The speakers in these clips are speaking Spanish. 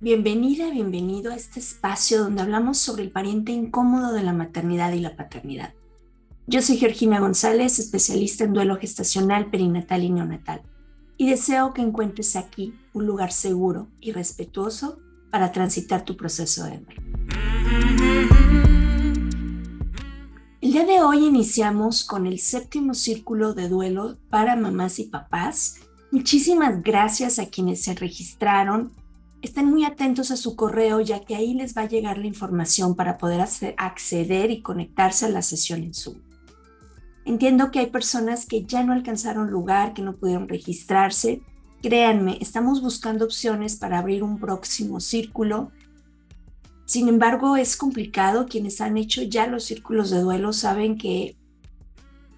Bienvenida, bienvenido a este espacio donde hablamos sobre el pariente incómodo de la maternidad y la paternidad. Yo soy Georgina González, especialista en duelo gestacional, perinatal y neonatal, y deseo que encuentres aquí un lugar seguro y respetuoso para transitar tu proceso de duelo. El día de hoy iniciamos con el séptimo círculo de duelo para mamás y papás. Muchísimas gracias a quienes se registraron estén muy atentos a su correo ya que ahí les va a llegar la información para poder acceder y conectarse a la sesión en Zoom. Entiendo que hay personas que ya no alcanzaron lugar, que no pudieron registrarse. Créanme, estamos buscando opciones para abrir un próximo círculo. Sin embargo, es complicado. Quienes han hecho ya los círculos de duelo saben que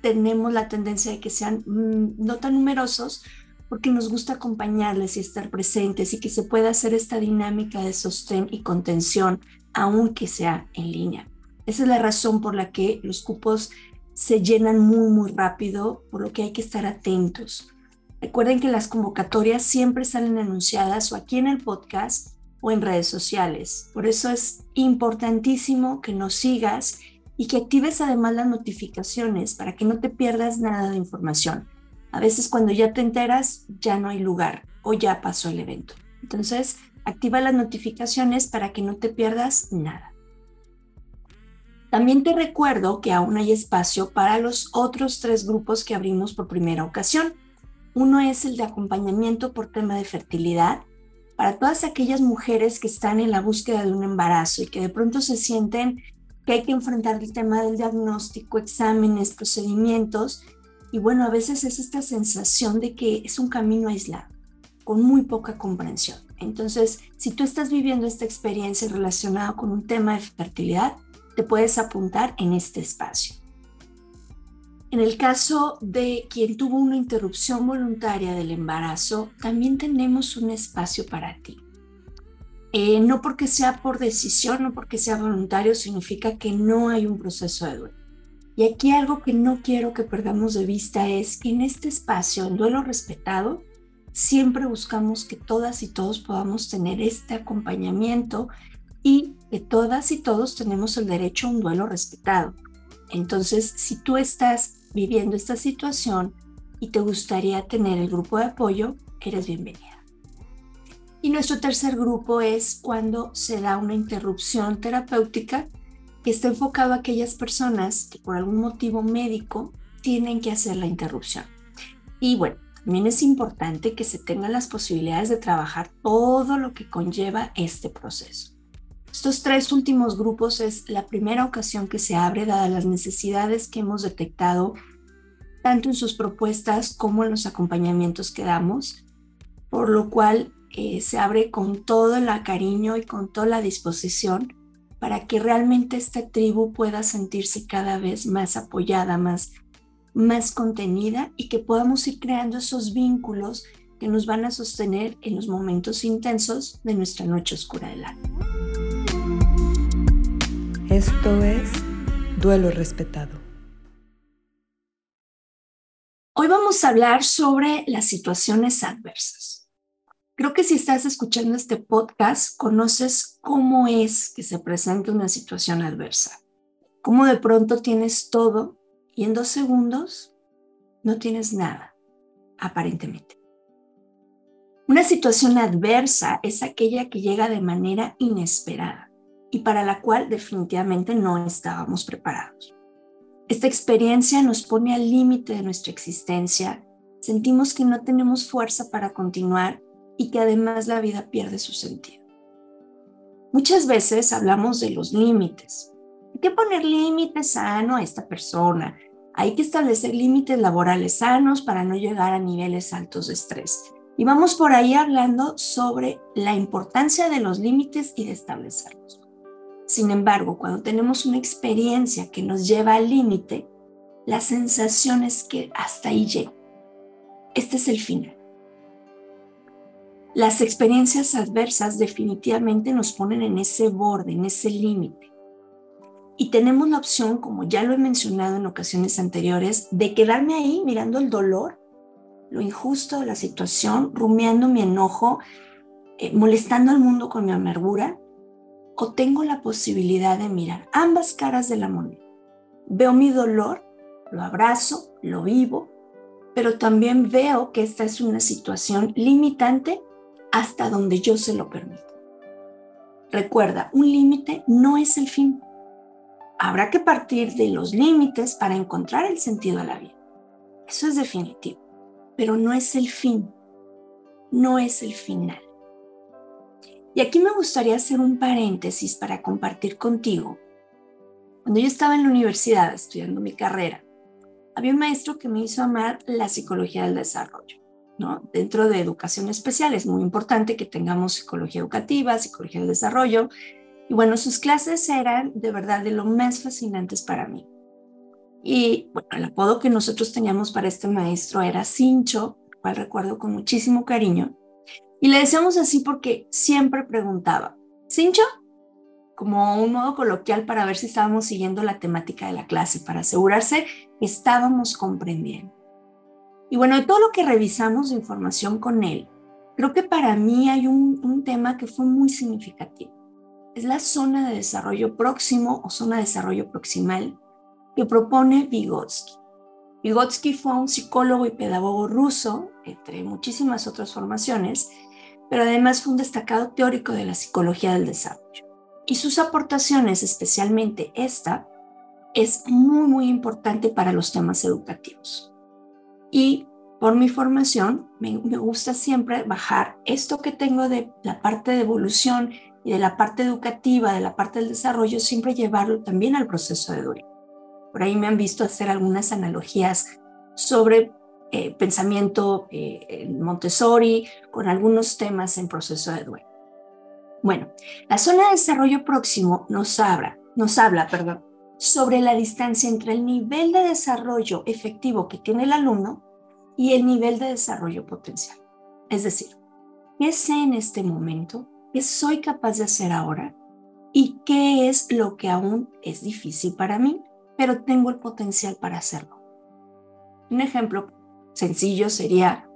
tenemos la tendencia de que sean mm, no tan numerosos, porque nos gusta acompañarles y estar presentes y que se pueda hacer esta dinámica de sostén y contención, aunque sea en línea. Esa es la razón por la que los cupos se llenan muy, muy rápido, por lo que hay que estar atentos. Recuerden que las convocatorias siempre salen anunciadas o aquí en el podcast o en redes sociales. Por eso es importantísimo que nos sigas y que actives además las notificaciones para que no te pierdas nada de información. A veces cuando ya te enteras, ya no hay lugar o ya pasó el evento. Entonces, activa las notificaciones para que no te pierdas nada. También te recuerdo que aún hay espacio para los otros tres grupos que abrimos por primera ocasión. Uno es el de acompañamiento por tema de fertilidad para todas aquellas mujeres que están en la búsqueda de un embarazo y que de pronto se sienten que hay que enfrentar el tema del diagnóstico, exámenes, procedimientos y bueno, a veces es esta sensación de que es un camino aislado, con muy poca comprensión. Entonces, si tú estás viviendo esta experiencia relacionada con un tema de fertilidad, te puedes apuntar en este espacio. En el caso de quien tuvo una interrupción voluntaria del embarazo, también tenemos un espacio para ti. Eh, no porque sea por decisión, no porque sea voluntario, significa que no hay un proceso de duelo. Y aquí algo que no quiero que perdamos de vista es que en este espacio, en duelo respetado, siempre buscamos que todas y todos podamos tener este acompañamiento y que todas y todos tenemos el derecho a un duelo respetado. Entonces, si tú estás viviendo esta situación y te gustaría tener el grupo de apoyo, eres bienvenida. Y nuestro tercer grupo es cuando se da una interrupción terapéutica que está enfocado a aquellas personas que por algún motivo médico tienen que hacer la interrupción. Y bueno, también es importante que se tengan las posibilidades de trabajar todo lo que conlleva este proceso. Estos tres últimos grupos es la primera ocasión que se abre dadas las necesidades que hemos detectado tanto en sus propuestas como en los acompañamientos que damos, por lo cual eh, se abre con todo el cariño y con toda la disposición para que realmente esta tribu pueda sentirse cada vez más apoyada, más, más contenida y que podamos ir creando esos vínculos que nos van a sostener en los momentos intensos de nuestra noche oscura del alma. Esto es Duelo Respetado. Hoy vamos a hablar sobre las situaciones adversas. Creo que si estás escuchando este podcast, conoces cómo es que se presenta una situación adversa. Cómo de pronto tienes todo y en dos segundos no tienes nada, aparentemente. Una situación adversa es aquella que llega de manera inesperada y para la cual definitivamente no estábamos preparados. Esta experiencia nos pone al límite de nuestra existencia, sentimos que no tenemos fuerza para continuar y que además la vida pierde su sentido. Muchas veces hablamos de los límites. Hay que poner límites sanos a esta persona. Hay que establecer límites laborales sanos para no llegar a niveles altos de estrés. Y vamos por ahí hablando sobre la importancia de los límites y de establecerlos. Sin embargo, cuando tenemos una experiencia que nos lleva al límite, la sensación es que hasta ahí llego. Este es el final. Las experiencias adversas definitivamente nos ponen en ese borde, en ese límite. Y tenemos la opción, como ya lo he mencionado en ocasiones anteriores, de quedarme ahí mirando el dolor, lo injusto de la situación, rumiando mi enojo, eh, molestando al mundo con mi amargura o tengo la posibilidad de mirar ambas caras de la moneda. Veo mi dolor, lo abrazo, lo vivo, pero también veo que esta es una situación limitante hasta donde yo se lo permito. Recuerda, un límite no es el fin. Habrá que partir de los límites para encontrar el sentido de la vida. Eso es definitivo, pero no es el fin, no es el final. Y aquí me gustaría hacer un paréntesis para compartir contigo. Cuando yo estaba en la universidad estudiando mi carrera, había un maestro que me hizo amar la psicología del desarrollo. ¿No? Dentro de educación especial es muy importante que tengamos psicología educativa, psicología del desarrollo. Y bueno, sus clases eran de verdad de lo más fascinantes para mí. Y bueno, el apodo que nosotros teníamos para este maestro era Cincho, cual recuerdo con muchísimo cariño. Y le decíamos así porque siempre preguntaba, ¿Cincho? Como un modo coloquial para ver si estábamos siguiendo la temática de la clase, para asegurarse que estábamos comprendiendo. Y bueno, de todo lo que revisamos de información con él, creo que para mí hay un, un tema que fue muy significativo. Es la zona de desarrollo próximo o zona de desarrollo proximal que propone Vygotsky. Vygotsky fue un psicólogo y pedagogo ruso, entre muchísimas otras formaciones, pero además fue un destacado teórico de la psicología del desarrollo. Y sus aportaciones, especialmente esta, es muy, muy importante para los temas educativos. Y por mi formación, me, gusta siempre bajar esto que tengo de la parte de evolución y de la parte educativa, de la parte del desarrollo, siempre llevarlo también al proceso de Durin. Por ahí me han visto hacer algunas analogías sobre eh, pensamiento eh, Montessori con algunos temas en proceso de Durin. Bueno, la zona de desarrollo próximo nos habla, nos habla perdón, sobre la distancia entre el nivel de desarrollo efectivo que tiene el alumno y el nivel de desarrollo potencial. Es decir, ¿qué sé en este momento? ¿Qué soy capaz de hacer ahora? ¿Y qué es lo que aún es difícil para mí, pero tengo el potencial para hacerlo? Un ejemplo sencillo sería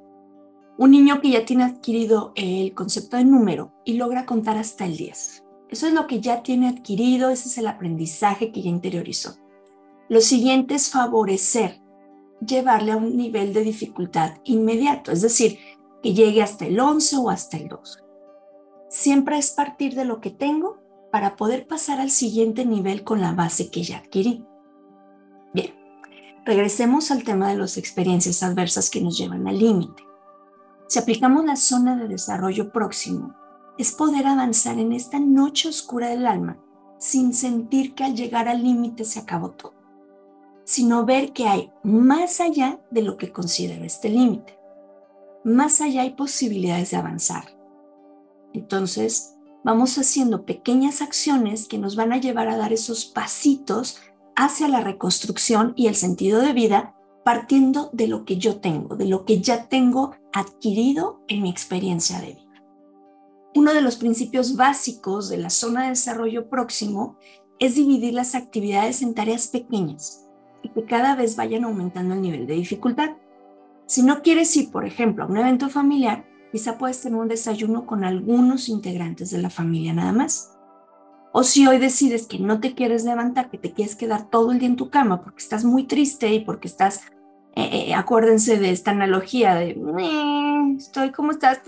un niño que ya tiene adquirido el concepto de número y logra contar hasta el 10. Eso es lo que ya tiene adquirido, ese es el aprendizaje que ya interiorizó. Lo siguiente es favorecer, llevarle a un nivel de dificultad inmediato, es decir, que llegue hasta el 11 o hasta el 12. Siempre es partir de lo que tengo para poder pasar al siguiente nivel con la base que ya adquirí. Bien, regresemos al tema de las experiencias adversas que nos llevan al límite. Si aplicamos la zona de desarrollo próximo es poder avanzar en esta noche oscura del alma sin sentir que al llegar al límite se acabó todo, sino ver que hay más allá de lo que considero este límite. Más allá hay posibilidades de avanzar. Entonces, vamos haciendo pequeñas acciones que nos van a llevar a dar esos pasitos hacia la reconstrucción y el sentido de vida partiendo de lo que yo tengo, de lo que ya tengo adquirido en mi experiencia de vida uno de los principios básicos de la zona de desarrollo próximo es dividir las actividades en tareas pequeñas y que cada vez vayan aumentando el nivel de dificultad. Si no quieres ir, por ejemplo, a un evento familiar, quizá puedes tener un desayuno con algunos integrantes de la familia nada más. O si hoy decides que no te quieres levantar, que te quieres quedar todo el día en tu cama porque estás muy triste y porque estás, eh, eh, acuérdense de esta analogía de, estoy como estás,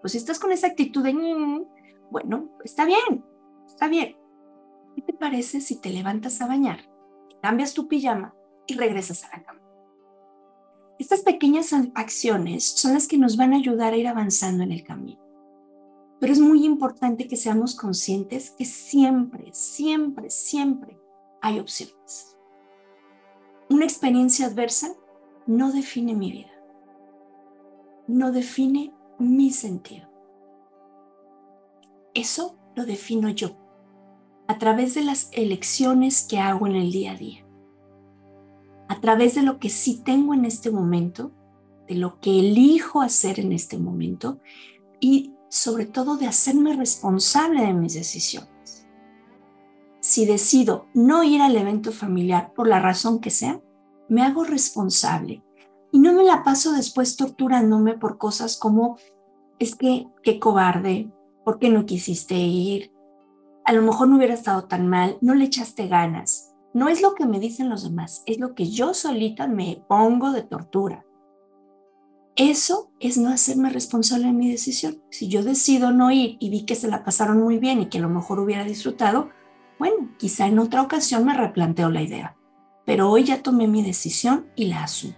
pues si estás con esa actitud de, mm", bueno, está bien, está bien. ¿Qué te parece si te levantas a bañar, cambias tu pijama y regresas a la cama? Estas pequeñas acciones son las que nos van a ayudar a ir avanzando en el camino. Pero es muy importante que seamos conscientes que siempre, siempre, siempre hay opciones. Una experiencia adversa no define mi vida, no define mi sentido. Eso lo defino yo a través de las elecciones que hago en el día a día, a través de lo que sí tengo en este momento, de lo que elijo hacer en este momento y sobre todo de hacerme responsable de mis decisiones. Si decido no ir al evento familiar por la razón que sea, me hago responsable y no me la paso después torturándome por cosas como es que qué cobarde, ¿por qué no quisiste ir? A lo mejor no hubiera estado tan mal, no le echaste ganas. No es lo que me dicen los demás, es lo que yo solita me pongo de tortura. Eso es no hacerme responsable de mi decisión. Si yo decido no ir y vi que se la pasaron muy bien y que a lo mejor hubiera disfrutado, bueno, quizá en otra ocasión me replanteo la idea. Pero hoy ya tomé mi decisión y la asumo.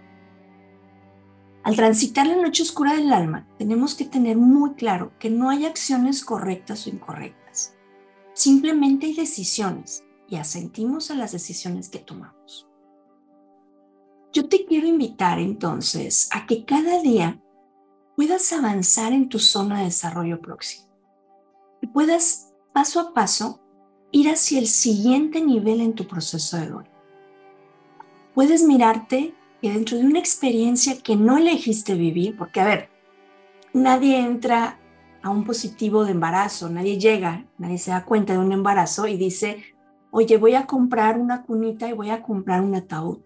Al transitar la noche oscura del alma, tenemos que tener muy claro que no hay acciones correctas o incorrectas. Simplemente hay decisiones y asentimos a las decisiones que tomamos. Yo te quiero invitar entonces a que cada día puedas avanzar en tu zona de desarrollo próximo y puedas paso a paso ir hacia el siguiente nivel en tu proceso de duelo. Puedes mirarte que dentro de una experiencia que no elegiste vivir, porque a ver, nadie entra a un positivo de embarazo, nadie llega, nadie se da cuenta de un embarazo y dice, oye, voy a comprar una cunita y voy a comprar un ataúd.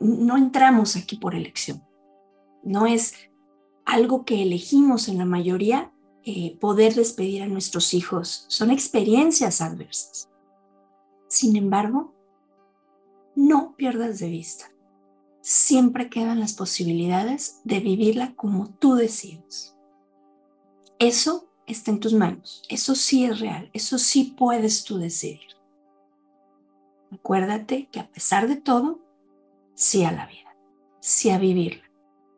no entramos aquí por elección. No es algo que elegimos en la mayoría eh, poder despedir a nuestros hijos. Son experiencias adversas. Sin embargo, no pierdas de vista siempre quedan las posibilidades de vivirla como tú decides. Eso está en tus manos, eso sí es real, eso sí puedes tú decidir. Acuérdate que a pesar de todo, sí a la vida, sí a vivirla,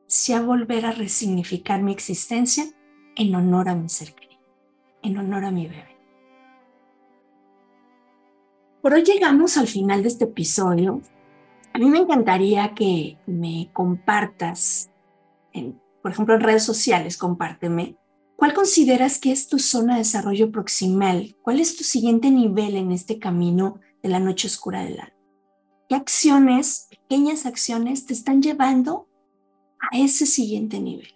sí a volver a resignificar mi existencia en honor a mi ser querido, en honor a mi bebé. Por hoy llegamos al final de este episodio a mí me encantaría que me compartas, por ejemplo, en redes sociales, compárteme, ¿cuál consideras que es tu zona de desarrollo proximal? ¿Cuál es tu siguiente nivel en este camino de la noche oscura del alma? ¿Qué acciones, pequeñas acciones, te están llevando a ese siguiente nivel?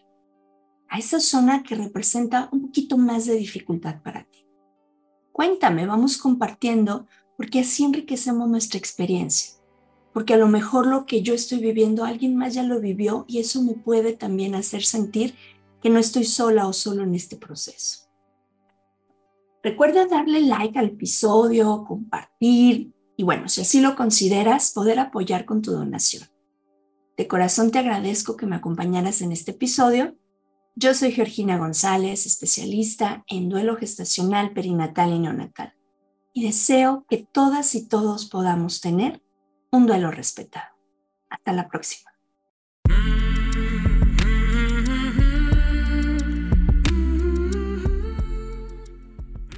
A esa zona que representa un poquito más de dificultad para ti. Cuéntame, vamos compartiendo, porque así enriquecemos nuestra experiencia porque a lo mejor lo que yo estoy viviendo alguien más ya lo vivió y eso me puede también hacer sentir que no estoy sola o solo en este proceso. Recuerda darle like al episodio, compartir y bueno, si así lo consideras, poder apoyar con tu donación. De corazón te agradezco que me acompañaras en este episodio. Yo soy Georgina González, especialista en duelo gestacional, perinatal y neonatal. Y deseo que todas y todos podamos tener un duelo respetado. Hasta la próxima.